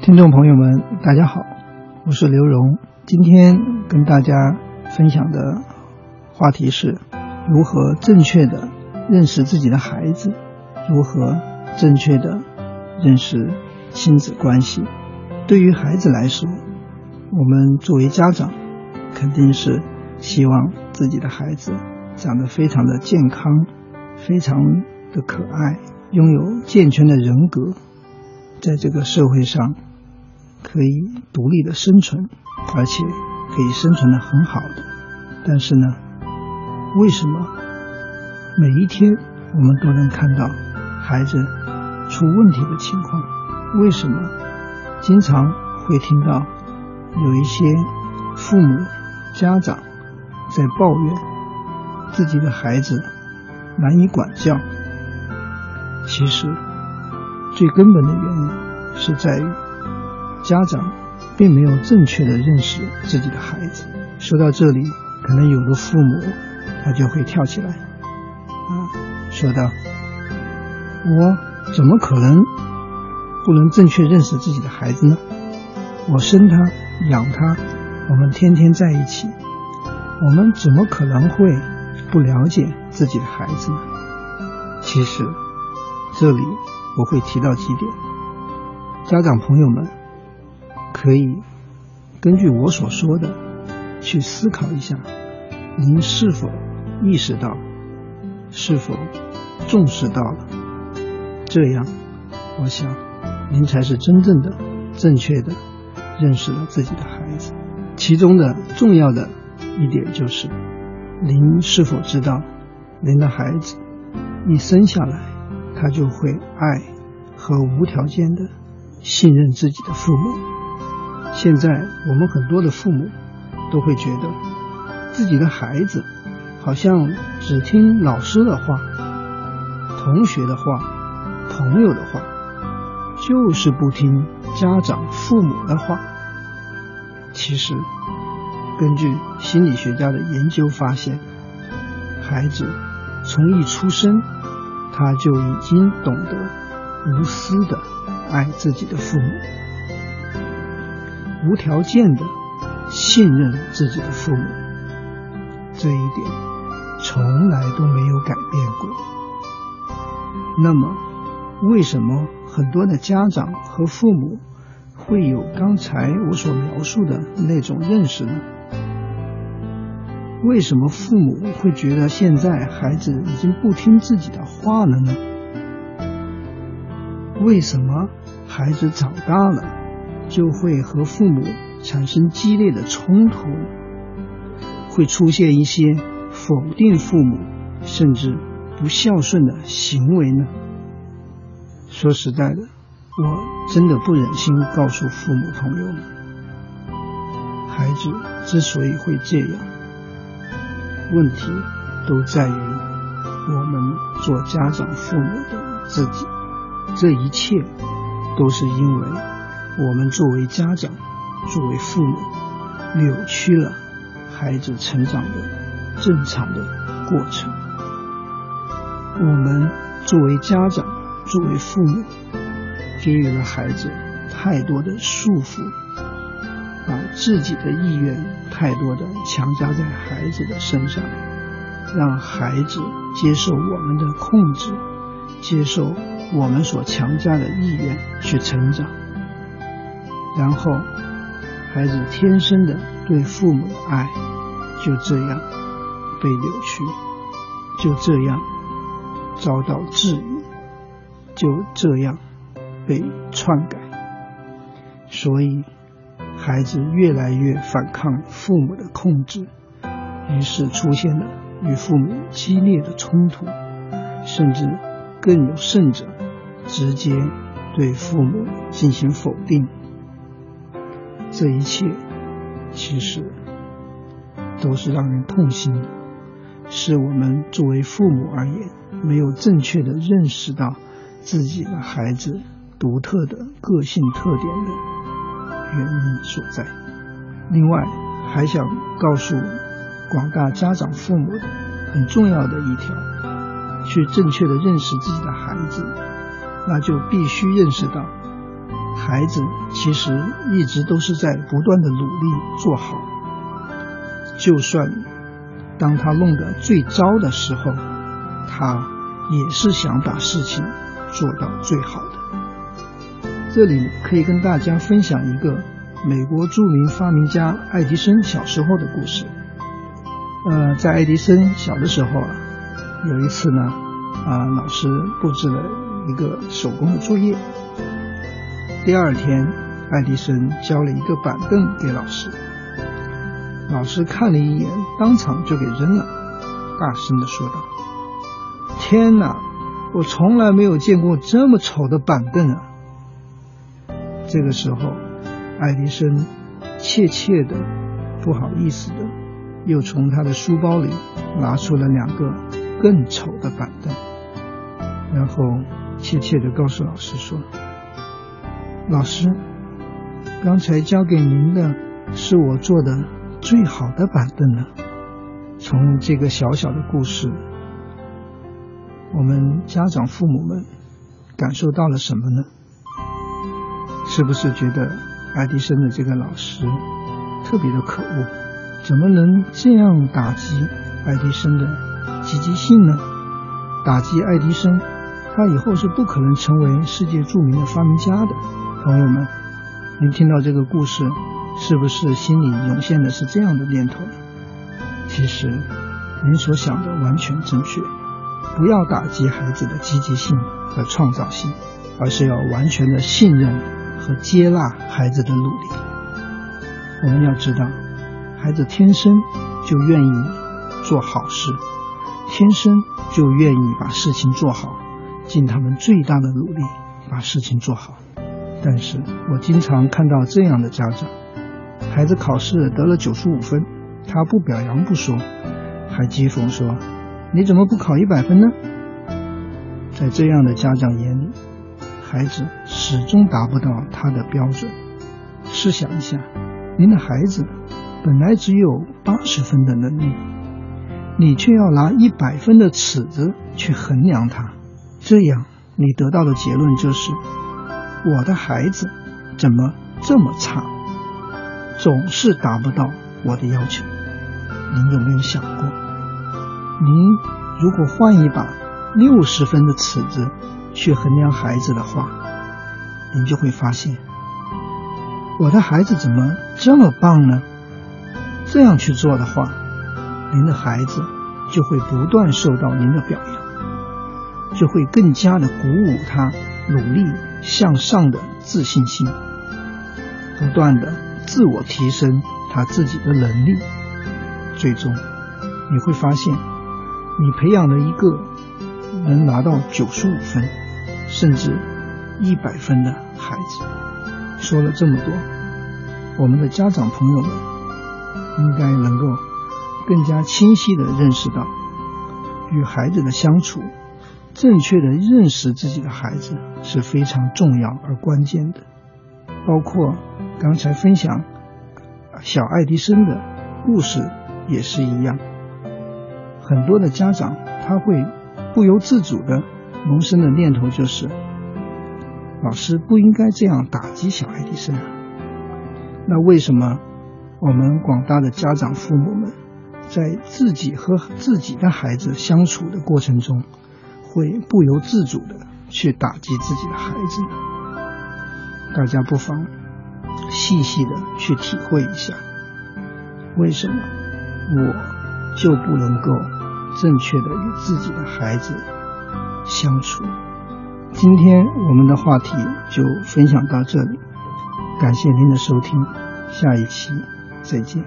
听众朋友们，大家好，我是刘荣。今天跟大家分享的话题是如何正确的认识自己的孩子，如何正确的认识亲子关系。对于孩子来说，我们作为家长，肯定是希望自己的孩子长得非常的健康，非常的可爱，拥有健全的人格，在这个社会上。可以独立的生存，而且可以生存的很好的。但是呢，为什么每一天我们都能看到孩子出问题的情况？为什么经常会听到有一些父母、家长在抱怨自己的孩子难以管教？其实最根本的原因是在于。家长并没有正确的认识自己的孩子。说到这里，可能有的父母他就会跳起来，啊，说道：“我怎么可能不能正确认识自己的孩子呢？我生他养他，我们天天在一起，我们怎么可能会不了解自己的孩子呢？”其实，这里我会提到几点，家长朋友们。可以根据我所说的去思考一下，您是否意识到，是否重视到了？这样，我想您才是真正的、正确的认识了自己的孩子。其中的重要的一点就是，您是否知道，您的孩子一生下来，他就会爱和无条件的信任自己的父母。现在我们很多的父母都会觉得自己的孩子好像只听老师的话、同学的话、朋友的话，就是不听家长、父母的话。其实，根据心理学家的研究发现，孩子从一出生他就已经懂得无私的爱自己的父母。无条件的信任自己的父母，这一点从来都没有改变过。那么，为什么很多的家长和父母会有刚才我所描述的那种认识呢？为什么父母会觉得现在孩子已经不听自己的话了呢？为什么孩子长大了？就会和父母产生激烈的冲突，会出现一些否定父母甚至不孝顺的行为呢。说实在的，我真的不忍心告诉父母朋友们，孩子之所以会这样，问题都在于我们做家长父母的自己，这一切都是因为。我们作为家长，作为父母，扭曲了孩子成长的正常的过程。我们作为家长，作为父母，给予了孩子太多的束缚，自己的意愿太多的强加在孩子的身上，让孩子接受我们的控制，接受我们所强加的意愿去成长。然后，孩子天生的对父母的爱就这样被扭曲，就这样遭到质疑，就这样被篡改。所以，孩子越来越反抗父母的控制，于是出现了与父母激烈的冲突，甚至更有甚者，直接对父母进行否定。这一切其实都是让人痛心的，是我们作为父母而言没有正确的认识到自己的孩子独特的个性特点的原因所在。另外，还想告诉广大家长父母的很重要的一条：去正确的认识自己的孩子，那就必须认识到孩子其实一直都是在不断的努力做好，就算当他弄得最糟的时候，他也是想把事情做到最好的。这里可以跟大家分享一个美国著名发明家爱迪生小时候的故事。呃，在爱迪生小的时候啊，有一次呢，啊，老师布置了一个手工的作业。第二天，爱迪生交了一个板凳给老师，老师看了一眼，当场就给扔了，大声的说道：“天哪，我从来没有见过这么丑的板凳啊！”这个时候，爱迪生怯怯的、不好意思的，又从他的书包里拿出了两个更丑的板凳，然后怯怯的告诉老师说。老师，刚才交给您的是我做的最好的板凳了。从这个小小的故事，我们家长父母们感受到了什么呢？是不是觉得爱迪生的这个老师特别的可恶？怎么能这样打击爱迪生的积极性呢？打击爱迪生，他以后是不可能成为世界著名的发明家的。朋友们，您听到这个故事，是不是心里涌现的是这样的念头？其实，您所想的完全正确。不要打击孩子的积极性和创造性，而是要完全的信任和接纳孩子的努力。我们要知道，孩子天生就愿意做好事，天生就愿意把事情做好，尽他们最大的努力把事情做好。但是我经常看到这样的家长，孩子考试得了九十五分，他不表扬不说，还讥讽说：“你怎么不考一百分呢？”在这样的家长眼里，孩子始终达不到他的标准。试想一下，您的孩子本来只有八十分的能力，你却要拿一百分的尺子去衡量他，这样你得到的结论就是。我的孩子怎么这么差，总是达不到我的要求？您有没有想过，您如果换一把六十分的尺子去衡量孩子的话，您就会发现，我的孩子怎么这么棒呢？这样去做的话，您的孩子就会不断受到您的表扬，就会更加的鼓舞他努力。向上的自信心，不断的自我提升他自己的能力，最终你会发现，你培养了一个能拿到九十五分，甚至一百分的孩子。说了这么多，我们的家长朋友们应该能够更加清晰的认识到，与孩子的相处。正确的认识自己的孩子是非常重要而关键的，包括刚才分享小爱迪生的故事也是一样。很多的家长他会不由自主的萌生的念头就是，老师不应该这样打击小爱迪生啊。那为什么我们广大的家长父母们在自己和自己的孩子相处的过程中？会不由自主的去打击自己的孩子呢？大家不妨细细的去体会一下，为什么我就不能够正确的与自己的孩子相处？今天我们的话题就分享到这里，感谢您的收听，下一期再见。